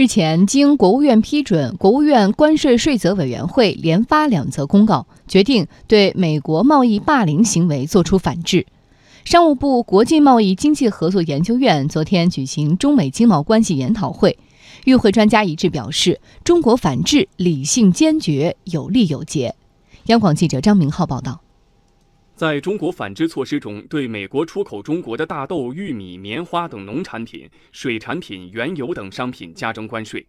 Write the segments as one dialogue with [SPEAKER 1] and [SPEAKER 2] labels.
[SPEAKER 1] 日前，经国务院批准，国务院关税税则委员会连发两则公告，决定对美国贸易霸凌行为作出反制。商务部国际贸易经济合作研究院昨天举行中美经贸关系研讨会，与会专家一致表示，中国反制理性坚决，有利有节。央广记者张明浩报道。
[SPEAKER 2] 在中国反制措施中，对美国出口中国的大豆、玉米、棉花等农产品、水产品、原油等商品加征关税。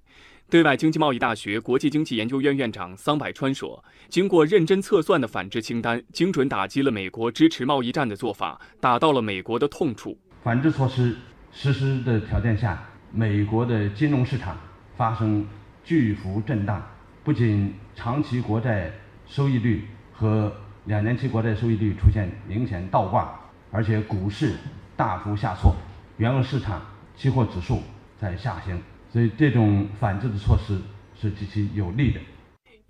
[SPEAKER 2] 对外经济贸易大学国际经济研究院院长桑百川说：“经过认真测算的反制清单，精准打击了美国支持贸易战的做法，打到了美国的痛处。
[SPEAKER 3] 反制措施实施的条件下，美国的金融市场发生巨幅震荡，不仅长期国债收益率和两年期国债收益率出现明显倒挂，而且股市大幅下挫，原油市场期货指数在下行，所以这种反制的措施是极其有利的。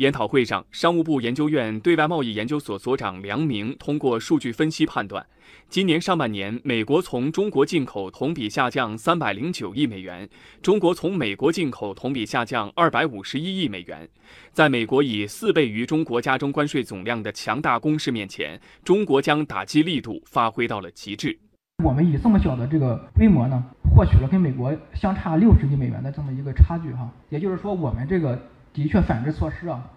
[SPEAKER 2] 研讨会上，商务部研究院对外贸易研究所所长梁明通过数据分析判断，今年上半年美国从中国进口同比下降三百零九亿美元，中国从美国进口同比下降二百五十一亿美元。在美国以四倍于中国加征关税总量的强大攻势面前，中国将打击力度发挥到了极致。
[SPEAKER 4] 我们以这么小的这个规模呢，获取了跟美国相差六十亿美元的这么一个差距哈，也就是说我们这个。的确，反制措施啊，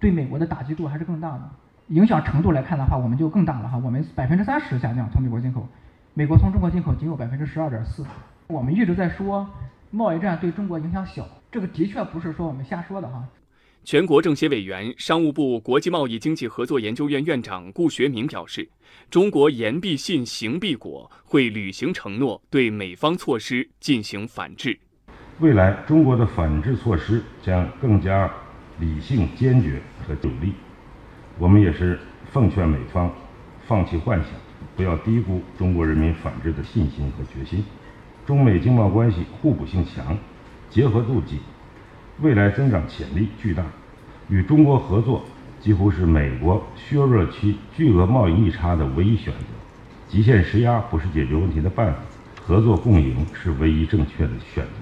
[SPEAKER 4] 对美国的打击度还是更大的。影响程度来看的话，我们就更大了哈。我们百分之三十下降从美国进口，美国从中国进口仅有百分之十二点四。我们一直在说贸易战对中国影响小，这个的确不是说我们瞎说的哈。
[SPEAKER 2] 全国政协委员、商务部国际贸易经济合作研究院院长顾学明表示，中国言必信，行必果，会履行承诺，对美方措施进行反制。
[SPEAKER 5] 未来中国的反制措施将更加理性、坚决和有力。我们也是奉劝美方放弃幻想，不要低估中国人民反制的信心和决心。中美经贸关系互补性强，结合度低，未来增长潜力巨大。与中国合作几乎是美国削弱其巨额贸易逆差的唯一选择。极限施压不是解决问题的办法，合作共赢是唯一正确的选择。